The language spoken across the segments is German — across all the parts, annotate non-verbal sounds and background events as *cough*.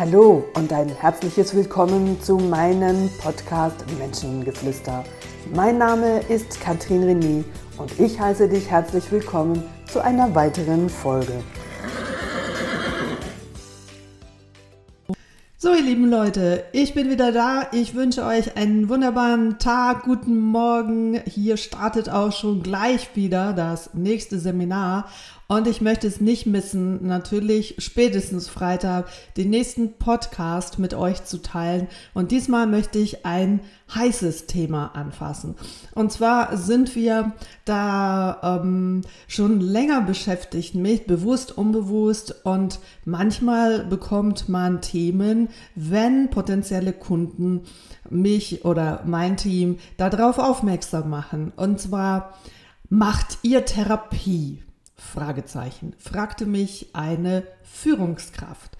Hallo und ein herzliches Willkommen zu meinem Podcast Menschengeflüster. Mein Name ist Katrin René und ich heiße dich herzlich willkommen zu einer weiteren Folge. So, ihr lieben Leute, ich bin wieder da. Ich wünsche euch einen wunderbaren Tag, guten Morgen. Hier startet auch schon gleich wieder das nächste Seminar. Und ich möchte es nicht missen, natürlich spätestens Freitag den nächsten Podcast mit euch zu teilen. Und diesmal möchte ich ein heißes Thema anfassen. Und zwar sind wir da ähm, schon länger beschäftigt mit, bewusst, unbewusst. Und manchmal bekommt man Themen, wenn potenzielle Kunden mich oder mein Team darauf aufmerksam machen. Und zwar macht ihr Therapie? Fragezeichen, fragte mich eine Führungskraft.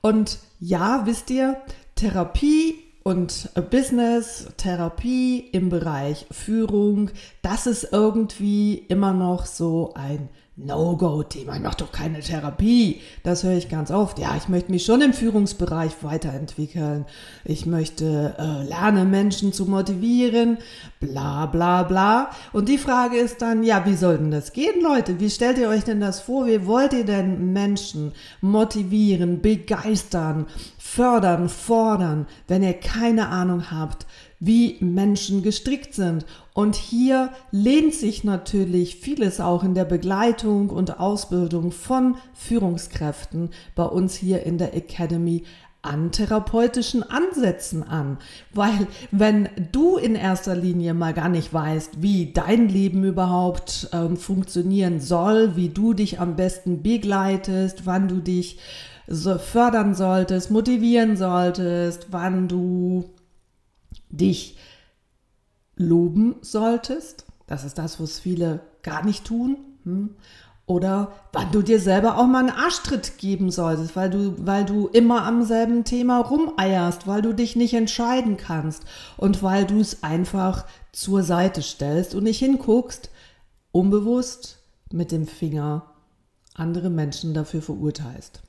Und ja, wisst ihr, Therapie und Business, Therapie im Bereich Führung, das ist irgendwie immer noch so ein No-Go-Thema. Ich mache doch keine Therapie. Das höre ich ganz oft. Ja, ich möchte mich schon im Führungsbereich weiterentwickeln. Ich möchte äh, lernen, Menschen zu motivieren. Bla bla bla. Und die Frage ist dann, ja, wie soll denn das gehen, Leute? Wie stellt ihr euch denn das vor? Wie wollt ihr denn Menschen motivieren, begeistern, fördern, fordern, wenn ihr keine Ahnung habt, wie Menschen gestrickt sind. Und hier lehnt sich natürlich vieles auch in der Begleitung und Ausbildung von Führungskräften bei uns hier in der Academy an therapeutischen Ansätzen an. Weil wenn du in erster Linie mal gar nicht weißt, wie dein Leben überhaupt ähm, funktionieren soll, wie du dich am besten begleitest, wann du dich so fördern solltest, motivieren solltest, wann du dich loben solltest. Das ist das, was viele gar nicht tun. Hm? Oder wann du dir selber auch mal einen Arschtritt geben solltest, weil du, weil du immer am selben Thema rumeierst, weil du dich nicht entscheiden kannst und weil du es einfach zur Seite stellst und nicht hinguckst, unbewusst mit dem Finger andere Menschen dafür verurteilst.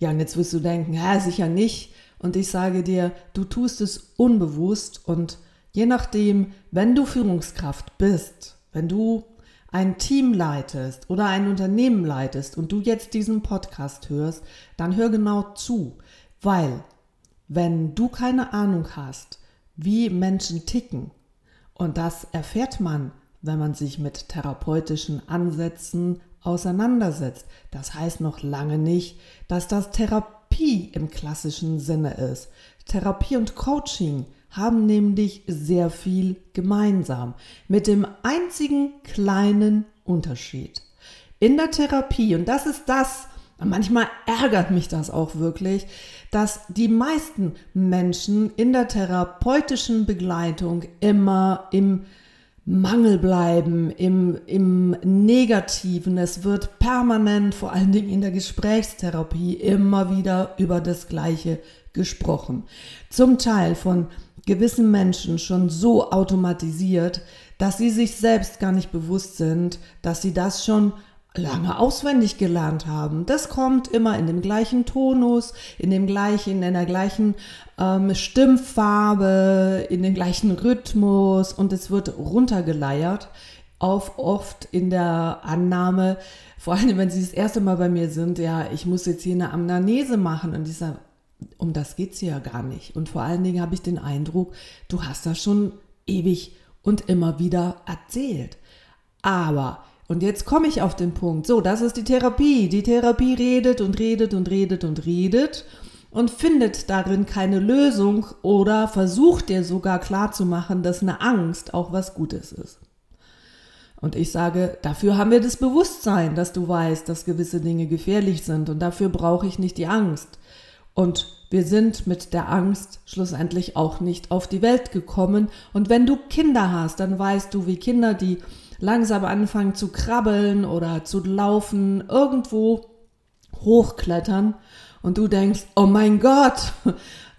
Ja, und jetzt wirst du denken, ja, sicher nicht. Und ich sage dir, du tust es unbewusst und je nachdem, wenn du Führungskraft bist, wenn du ein Team leitest oder ein Unternehmen leitest und du jetzt diesen Podcast hörst, dann hör genau zu, weil wenn du keine Ahnung hast, wie Menschen ticken, und das erfährt man, wenn man sich mit therapeutischen Ansätzen auseinandersetzt. Das heißt noch lange nicht, dass das Therapie im klassischen Sinne ist. Therapie und Coaching haben nämlich sehr viel gemeinsam, mit dem einzigen kleinen Unterschied. In der Therapie, und das ist das, manchmal ärgert mich das auch wirklich, dass die meisten Menschen in der therapeutischen Begleitung immer im Mangel bleiben, im, im Negativen. Es wird permanent, vor allen Dingen in der Gesprächstherapie, immer wieder über das Gleiche gesprochen. Zum Teil von gewissen Menschen schon so automatisiert, dass sie sich selbst gar nicht bewusst sind, dass sie das schon lange auswendig gelernt haben. Das kommt immer in dem gleichen Tonus, in dem gleichen, in der gleichen ähm, Stimmfarbe, in dem gleichen Rhythmus und es wird runtergeleiert auf oft in der Annahme, vor allem wenn sie das erste Mal bei mir sind, ja, ich muss jetzt hier eine Amnese machen und sage, um das geht es ja gar nicht. Und vor allen Dingen habe ich den Eindruck, du hast das schon ewig und immer wieder erzählt. Aber und jetzt komme ich auf den Punkt. So, das ist die Therapie. Die Therapie redet und redet und redet und redet und findet darin keine Lösung oder versucht dir sogar klarzumachen, dass eine Angst auch was Gutes ist. Und ich sage, dafür haben wir das Bewusstsein, dass du weißt, dass gewisse Dinge gefährlich sind und dafür brauche ich nicht die Angst. Und wir sind mit der Angst schlussendlich auch nicht auf die Welt gekommen. Und wenn du Kinder hast, dann weißt du, wie Kinder, die langsam anfangen zu krabbeln oder zu laufen, irgendwo hochklettern und du denkst, oh mein Gott, *laughs*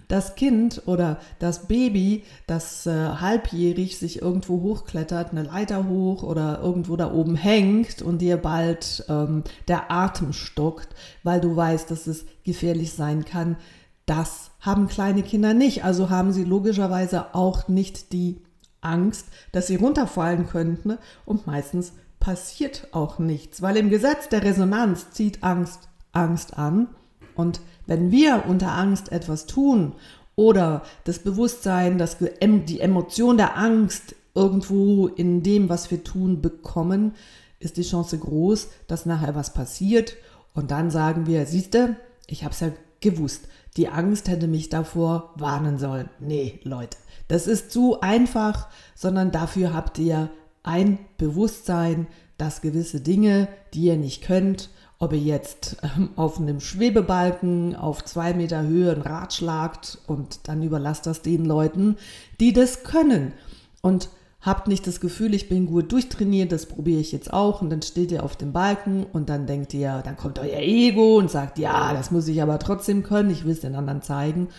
das Kind oder das Baby, das äh, halbjährig sich irgendwo hochklettert, eine Leiter hoch oder irgendwo da oben hängt und dir bald ähm, der Atem stockt, weil du weißt, dass es gefährlich sein kann, Das haben kleine Kinder nicht, also haben sie logischerweise auch nicht die Angst, dass sie runterfallen könnten und meistens passiert auch nichts, weil im Gesetz der Resonanz zieht Angst Angst an und wenn wir unter Angst etwas tun oder das Bewusstsein, dass die Emotion der Angst irgendwo in dem, was wir tun, bekommen, ist die Chance groß, dass nachher was passiert und dann sagen wir, siehste, ich habe es ja gewusst. Die Angst hätte mich davor warnen sollen. Nee, Leute, das ist zu einfach, sondern dafür habt ihr ein Bewusstsein, dass gewisse Dinge, die ihr nicht könnt, ob ihr jetzt ähm, auf einem Schwebebalken auf zwei Meter Höhe ein Rad schlagt und dann überlasst das den Leuten, die das können. Und habt nicht das Gefühl, ich bin gut durchtrainiert, das probiere ich jetzt auch und dann steht ihr auf dem Balken und dann denkt ihr, dann kommt euer Ego und sagt, ja, das muss ich aber trotzdem können, ich will es den anderen zeigen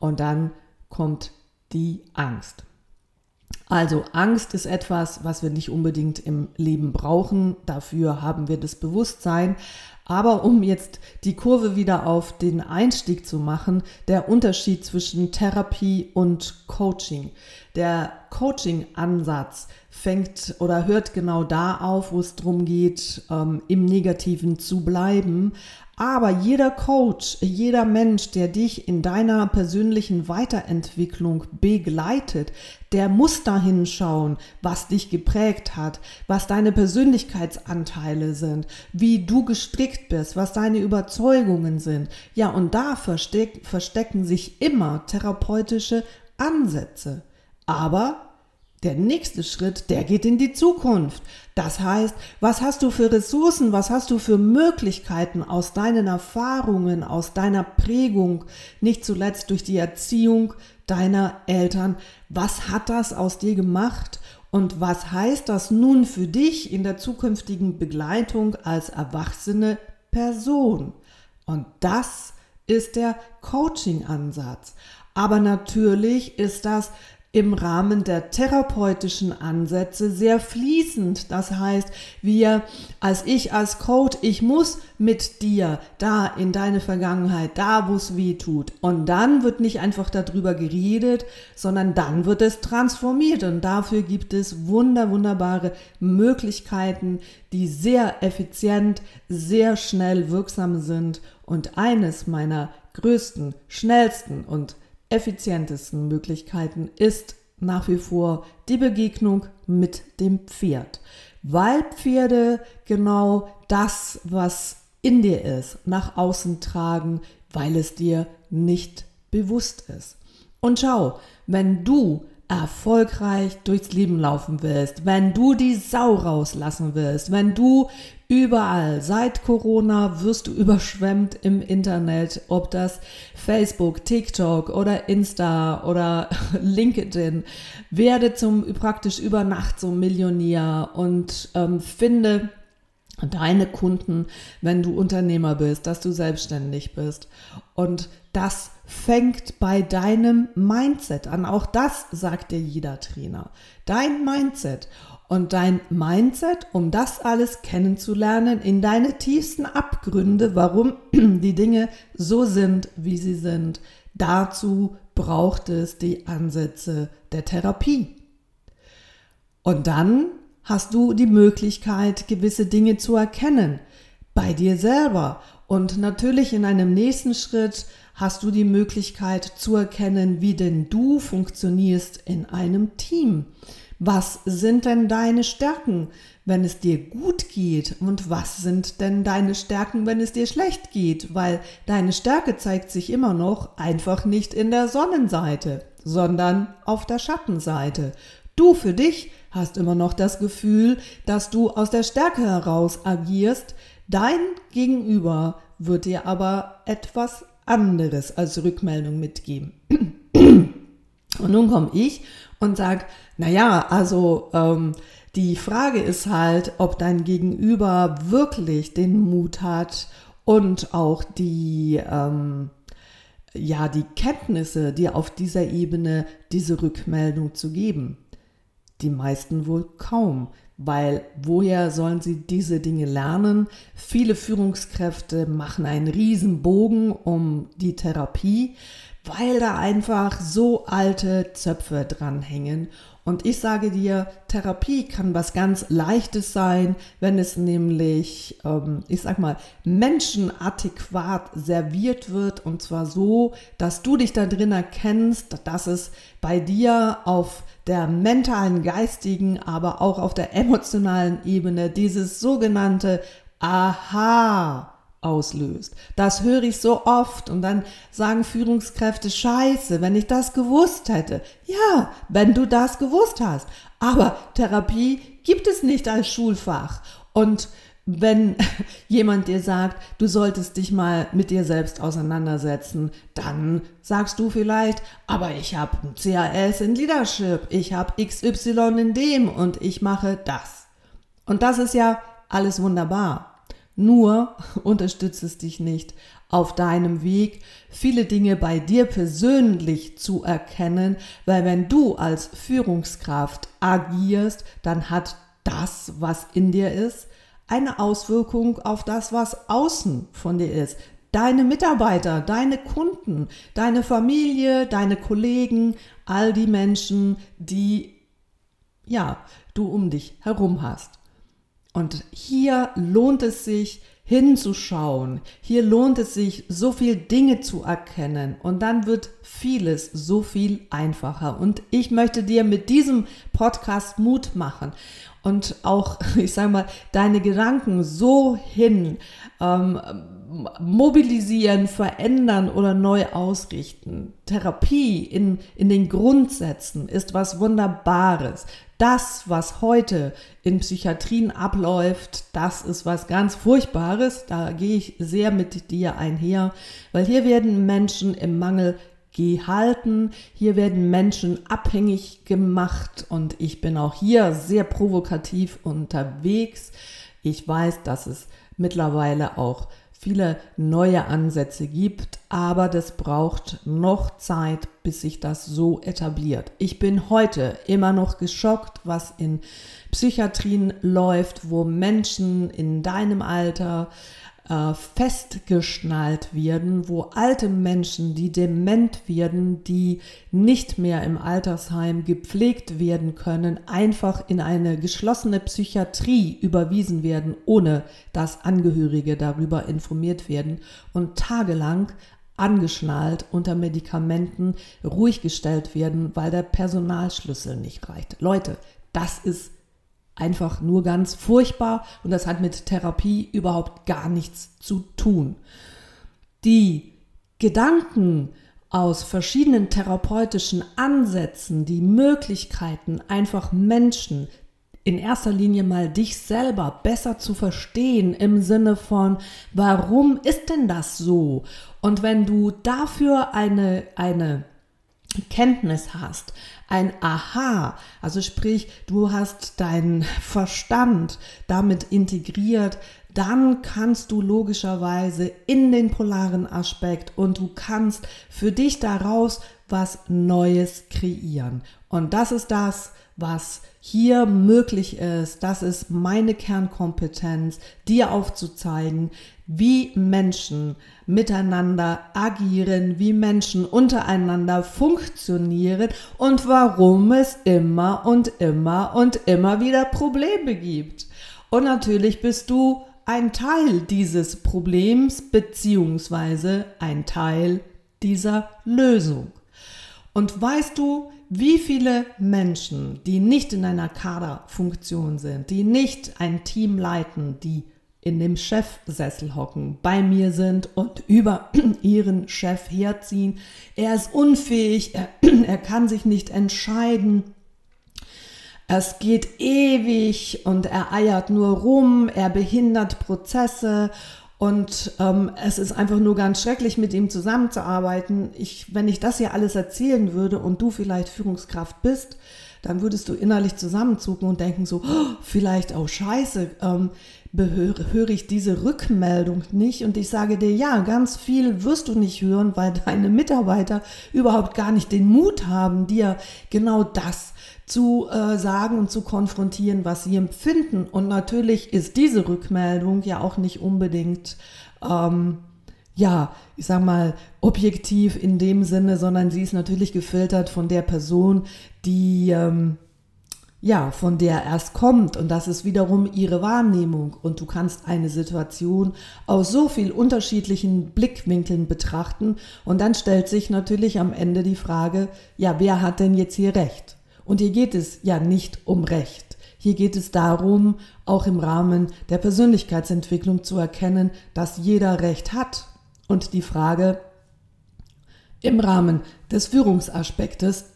und dann kommt die Angst. Also Angst ist etwas, was wir nicht unbedingt im Leben brauchen. Dafür haben wir das Bewusstsein. Aber um jetzt die Kurve wieder auf den Einstieg zu machen, der Unterschied zwischen Therapie und Coaching. Der Coaching-Ansatz fängt oder hört genau da auf, wo es darum geht, ähm, im Negativen zu bleiben. Aber jeder Coach, jeder Mensch, der dich in deiner persönlichen Weiterentwicklung begleitet, der muss dahin schauen, was dich geprägt hat, was deine Persönlichkeitsanteile sind, wie du gestrickt bist, was deine Überzeugungen sind. Ja, und da versteck, verstecken sich immer therapeutische Ansätze. Aber der nächste Schritt, der geht in die Zukunft. Das heißt, was hast du für Ressourcen, was hast du für Möglichkeiten aus deinen Erfahrungen, aus deiner Prägung, nicht zuletzt durch die Erziehung deiner Eltern? Was hat das aus dir gemacht? Und was heißt das nun für dich in der zukünftigen Begleitung als erwachsene Person? Und das ist der Coaching-Ansatz. Aber natürlich ist das im Rahmen der therapeutischen Ansätze sehr fließend. Das heißt, wir als ich als Coach, ich muss mit dir da in deine Vergangenheit, da wo es weh tut. Und dann wird nicht einfach darüber geredet, sondern dann wird es transformiert. Und dafür gibt es wunder, wunderbare Möglichkeiten, die sehr effizient, sehr schnell wirksam sind. Und eines meiner größten, schnellsten und effizientesten Möglichkeiten ist nach wie vor die Begegnung mit dem Pferd, weil Pferde genau das, was in dir ist, nach außen tragen, weil es dir nicht bewusst ist. Und schau, wenn du erfolgreich durchs Leben laufen willst, wenn du die Sau rauslassen willst, wenn du überall seit Corona wirst du überschwemmt im Internet, ob das Facebook, TikTok oder Insta oder *laughs* LinkedIn, werde zum praktisch über Nacht so Millionär und ähm, finde deine Kunden, wenn du Unternehmer bist, dass du selbstständig bist. Und das fängt bei deinem Mindset an. Auch das sagt dir jeder Trainer. Dein Mindset. Und dein Mindset, um das alles kennenzulernen, in deine tiefsten Abgründe, warum *clears throat* die Dinge so sind, wie sie sind, dazu braucht es die Ansätze der Therapie. Und dann hast du die Möglichkeit, gewisse Dinge zu erkennen bei dir selber. Und natürlich in einem nächsten Schritt hast du die Möglichkeit zu erkennen, wie denn du funktionierst in einem Team. Was sind denn deine Stärken, wenn es dir gut geht? Und was sind denn deine Stärken, wenn es dir schlecht geht? Weil deine Stärke zeigt sich immer noch einfach nicht in der Sonnenseite, sondern auf der Schattenseite. Du für dich hast immer noch das Gefühl, dass du aus der Stärke heraus agierst. Dein Gegenüber wird dir aber etwas anderes als Rückmeldung mitgeben. Und nun komme ich und sage, naja, also ähm, die Frage ist halt, ob dein Gegenüber wirklich den Mut hat und auch die, ähm, ja, die Kenntnisse, dir auf dieser Ebene diese Rückmeldung zu geben. Die meisten wohl kaum, weil woher sollen sie diese Dinge lernen? Viele Führungskräfte machen einen Riesenbogen um die Therapie, weil da einfach so alte Zöpfe dranhängen und ich sage dir, Therapie kann was ganz Leichtes sein, wenn es nämlich, ähm, ich sag mal, menschenadäquat serviert wird. Und zwar so, dass du dich da drin erkennst, dass es bei dir auf der mentalen, geistigen, aber auch auf der emotionalen Ebene dieses sogenannte Aha auslöst. Das höre ich so oft und dann sagen Führungskräfte, scheiße, wenn ich das gewusst hätte. Ja, wenn du das gewusst hast. Aber Therapie gibt es nicht als Schulfach. Und wenn *laughs* jemand dir sagt, du solltest dich mal mit dir selbst auseinandersetzen, dann sagst du vielleicht, aber ich habe ein CAS in Leadership, ich habe XY in dem und ich mache das. Und das ist ja alles wunderbar. Nur *laughs* unterstützt es dich nicht auf deinem Weg, viele Dinge bei dir persönlich zu erkennen, weil wenn du als Führungskraft agierst, dann hat das, was in dir ist, eine Auswirkung auf das, was außen von dir ist. Deine Mitarbeiter, deine Kunden, deine Familie, deine Kollegen, all die Menschen, die ja, du um dich herum hast. Und hier lohnt es sich hinzuschauen. Hier lohnt es sich, so viel Dinge zu erkennen. Und dann wird vieles so viel einfacher. Und ich möchte dir mit diesem Podcast Mut machen und auch, *laughs* ich sage mal, deine Gedanken so hin ähm, mobilisieren, verändern oder neu ausrichten. Therapie in, in den Grundsätzen ist was Wunderbares. Das, was heute in Psychiatrien abläuft, das ist was ganz Furchtbares. Da gehe ich sehr mit dir einher, weil hier werden Menschen im Mangel gehalten. Hier werden Menschen abhängig gemacht und ich bin auch hier sehr provokativ unterwegs. Ich weiß, dass es mittlerweile auch viele neue Ansätze gibt, aber das braucht noch Zeit, bis sich das so etabliert. Ich bin heute immer noch geschockt, was in Psychiatrien läuft, wo Menschen in deinem Alter äh, festgeschnallt werden, wo alte Menschen, die dement werden, die nicht mehr im Altersheim gepflegt werden können, einfach in eine geschlossene Psychiatrie überwiesen werden, ohne dass Angehörige darüber informiert werden und tagelang angeschnallt unter Medikamenten ruhig gestellt werden, weil der Personalschlüssel nicht reicht. Leute, das ist einfach nur ganz furchtbar und das hat mit Therapie überhaupt gar nichts zu tun. Die Gedanken aus verschiedenen therapeutischen Ansätzen, die Möglichkeiten, einfach Menschen in erster Linie mal dich selber besser zu verstehen im Sinne von, warum ist denn das so? Und wenn du dafür eine, eine Kenntnis hast, ein Aha, also sprich, du hast deinen Verstand damit integriert, dann kannst du logischerweise in den polaren Aspekt und du kannst für dich daraus was Neues kreieren. Und das ist das, was hier möglich ist. Das ist meine Kernkompetenz, dir aufzuzeigen, wie Menschen miteinander agieren, wie Menschen untereinander funktionieren und warum es immer und immer und immer wieder Probleme gibt. Und natürlich bist du ein Teil dieses Problems beziehungsweise ein Teil dieser Lösung. Und weißt du, wie viele Menschen, die nicht in einer Kaderfunktion sind, die nicht ein Team leiten, die in dem Chefsessel hocken, bei mir sind und *clears throat* über *clears throat* ihren Chef herziehen. Er ist unfähig, er, *clears throat* er kann sich nicht entscheiden. Es geht ewig und er eiert nur rum, er behindert Prozesse und ähm, es ist einfach nur ganz schrecklich, mit ihm zusammenzuarbeiten. Ich, wenn ich das hier alles erzählen würde und du vielleicht Führungskraft bist, dann würdest du innerlich zusammenzucken und denken so, oh, vielleicht auch scheiße, ähm, höre ich diese Rückmeldung nicht und ich sage dir, ja, ganz viel wirst du nicht hören, weil deine Mitarbeiter überhaupt gar nicht den Mut haben, dir genau das zu äh, sagen und zu konfrontieren, was sie empfinden. Und natürlich ist diese Rückmeldung ja auch nicht unbedingt, ähm, ja, ich sag mal, objektiv in dem Sinne, sondern sie ist natürlich gefiltert von der Person, die ähm, ja, von der erst kommt und das ist wiederum ihre Wahrnehmung und du kannst eine Situation aus so viel unterschiedlichen Blickwinkeln betrachten und dann stellt sich natürlich am Ende die Frage, ja, wer hat denn jetzt hier Recht? Und hier geht es ja nicht um Recht. Hier geht es darum, auch im Rahmen der Persönlichkeitsentwicklung zu erkennen, dass jeder Recht hat. Und die Frage im Rahmen des Führungsaspektes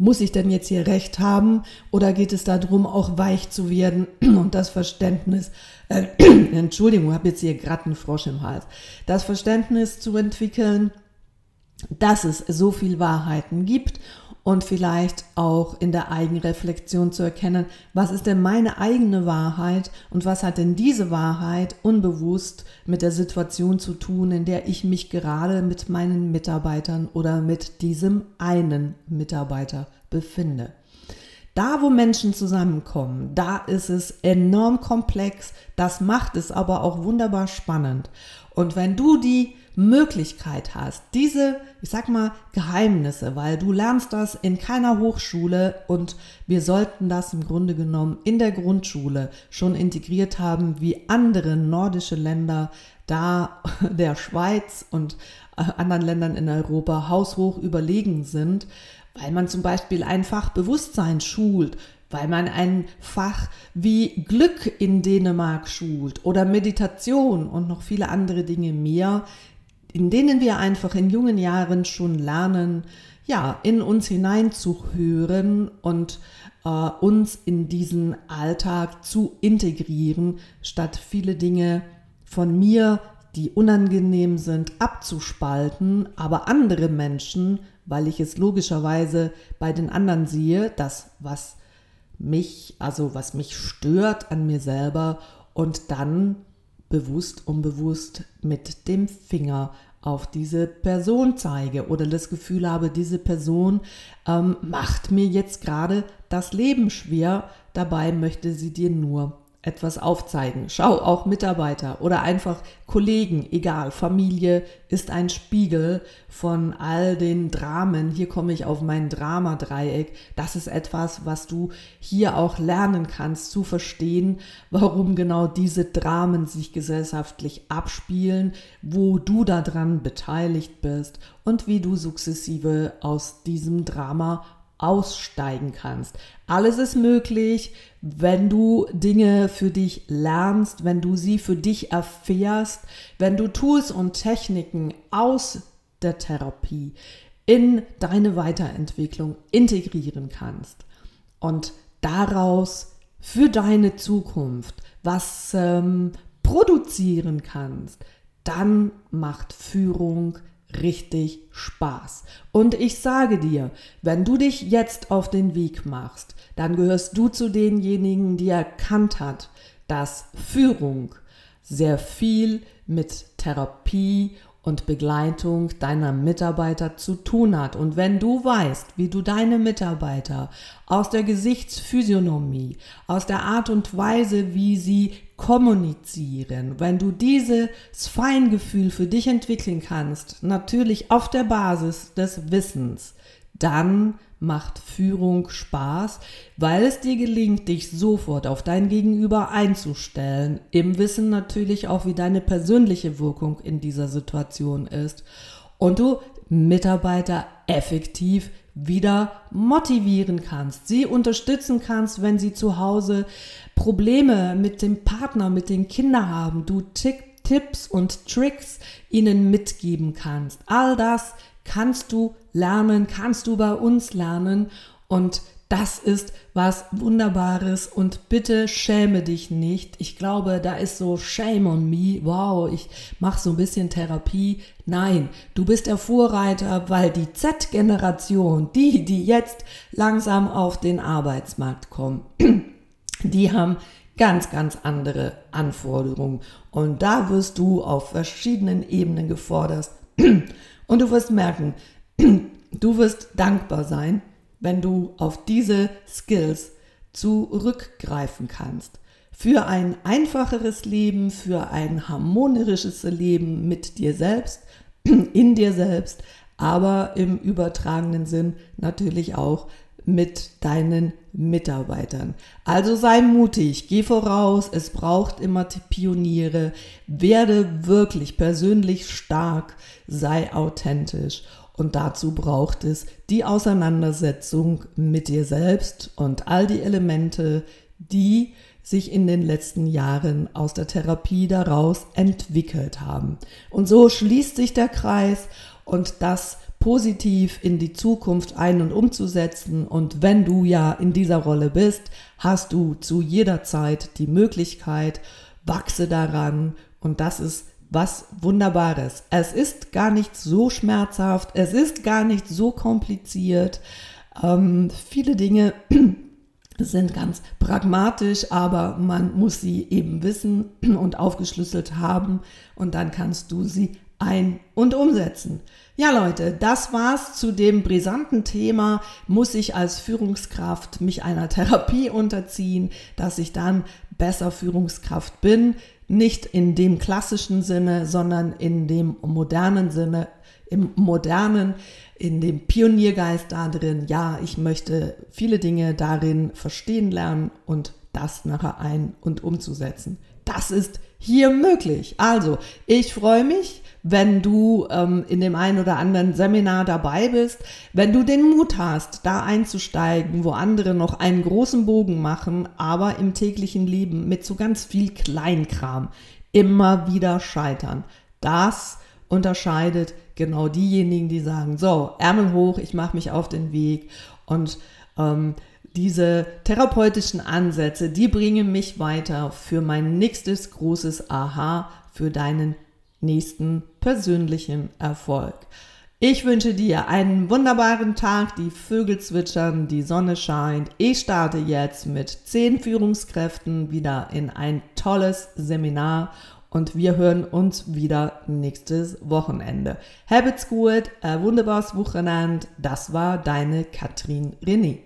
muss ich denn jetzt hier recht haben oder geht es darum, auch weich zu werden? *clears throat* Und das Verständnis, äh, *clears throat* Entschuldigung, habe jetzt hier gerade einen Frosch im Hals, das Verständnis zu entwickeln, dass es so viel Wahrheiten gibt und vielleicht auch in der Eigenreflexion zu erkennen, was ist denn meine eigene Wahrheit und was hat denn diese Wahrheit unbewusst mit der Situation zu tun, in der ich mich gerade mit meinen Mitarbeitern oder mit diesem einen Mitarbeiter befinde. Da, wo Menschen zusammenkommen, da ist es enorm komplex, das macht es aber auch wunderbar spannend. Und wenn du die Möglichkeit hast, diese, ich sag mal, Geheimnisse, weil du lernst das in keiner Hochschule und wir sollten das im Grunde genommen in der Grundschule schon integriert haben, wie andere nordische Länder da *laughs* der Schweiz und äh, anderen Ländern in Europa haushoch überlegen sind, weil man zum Beispiel einfach Bewusstsein schult, weil man ein Fach wie Glück in Dänemark schult oder Meditation und noch viele andere Dinge mehr, in denen wir einfach in jungen Jahren schon lernen, ja, in uns hineinzuhören und äh, uns in diesen Alltag zu integrieren, statt viele Dinge von mir, die unangenehm sind, abzuspalten, aber andere Menschen, weil ich es logischerweise bei den anderen sehe, das, was mich, also was mich stört an mir selber und dann bewusst, unbewusst mit dem Finger auf diese Person zeige oder das Gefühl habe, diese Person ähm, macht mir jetzt gerade das Leben schwer, dabei möchte sie dir nur etwas aufzeigen. Schau, auch Mitarbeiter oder einfach Kollegen, egal, Familie ist ein Spiegel von all den Dramen. Hier komme ich auf mein Dramadreieck. Das ist etwas, was du hier auch lernen kannst zu verstehen, warum genau diese Dramen sich gesellschaftlich abspielen, wo du daran beteiligt bist und wie du sukzessive aus diesem Drama aussteigen kannst. Alles ist möglich, wenn du Dinge für dich lernst, wenn du sie für dich erfährst, wenn du Tools und Techniken aus der Therapie in deine Weiterentwicklung integrieren kannst und daraus für deine Zukunft was ähm, produzieren kannst, dann macht Führung richtig Spaß. Und ich sage dir, wenn du dich jetzt auf den Weg machst, dann gehörst du zu denjenigen, die erkannt hat, dass Führung sehr viel mit Therapie und Begleitung deiner Mitarbeiter zu tun hat. Und wenn du weißt, wie du deine Mitarbeiter aus der Gesichtsphysiognomie, aus der Art und Weise, wie sie kommunizieren, wenn du dieses Feingefühl für dich entwickeln kannst, natürlich auf der Basis des Wissens, dann macht Führung Spaß, weil es dir gelingt, dich sofort auf dein Gegenüber einzustellen, im Wissen natürlich auch, wie deine persönliche Wirkung in dieser Situation ist. Und du Mitarbeiter effektiv wieder motivieren kannst, sie unterstützen kannst, wenn sie zu Hause Probleme mit dem Partner, mit den Kindern haben, du Tipps und Tricks ihnen mitgeben kannst. All das kannst du lernen, kannst du bei uns lernen und Das ist was Wunderbares und bitte schäme dich nicht. Ich glaube, da ist so Shame on me. Wow, ich mache so ein bisschen Therapie. Nein, du bist der Vorreiter, weil die Z-Generation, die, die jetzt langsam auf den Arbeitsmarkt kommen, *clears throat* die haben ganz, ganz andere Anforderungen. Und da wirst du auf verschiedenen Ebenen gefordert. Und du wirst merken, du wirst dankbar sein, wenn du auf diese Skills zurückgreifen kannst. Für ein einfacheres Leben, für ein harmonisches Leben mit dir selbst, in dir selbst, aber im übertragenen Sinn natürlich auch mit deinen Mitarbeitern. Also sei mutig, geh voraus, es braucht immer Pioniere, werde wirklich persönlich stark, sei authentisch und dazu braucht es die Auseinandersetzung mit dir selbst und all die Elemente, die sich in den letzten Jahren aus der Therapie daraus entwickelt haben. Und so schließt sich der Kreis und das positiv in die Zukunft ein- und umzusetzen. Und wenn du ja in dieser Rolle bist, hast du zu jeder Zeit die Möglichkeit, wachse daran. Und das ist was Wunderbares. Es ist gar nicht so schmerzhaft, es ist gar nicht so kompliziert. Ähm, viele Dinge *clears throat* sind ganz pragmatisch, aber man muss sie eben wissen und aufgeschlüsselt haben und dann kannst du sie ein- und umsetzen. Ja, Leute, das war's zu dem brisanten Thema. Muss ich als Führungskraft mich einer Therapie unterziehen, dass ich dann besser Führungskraft bin? nicht in dem klassischen Sinne, sondern in dem modernen Sinne, im modernen, in dem Pioniergeist da drin. Ja, ich möchte viele Dinge darin verstehen lernen und das nachher ein- und umzusetzen. Das ist hier möglich. Also, ich freue mich, wenn du ähm, in dem einen oder anderen Seminar dabei bist, wenn du den Mut hast, da einzusteigen, wo andere noch einen großen Bogen machen, aber im täglichen Leben mit so ganz viel Kleinkram immer wieder scheitern. Das unterscheidet genau diejenigen, die sagen, so, Ärmel hoch, ich mache mich auf den Weg und ähm, diese therapeutischen Ansätze, die bringen mich weiter für mein nächstes großes Aha, für deinen nächsten persönlichen Erfolg. Ich wünsche dir einen wunderbaren Tag, die Vögel zwitschern, die Sonne scheint. Ich starte jetzt mit zehn Führungskräften wieder in ein tolles Seminar und wir hören uns wieder nächstes Wochenende. Habit's gut, wunderbares Wochenende. Das war deine Katrin René.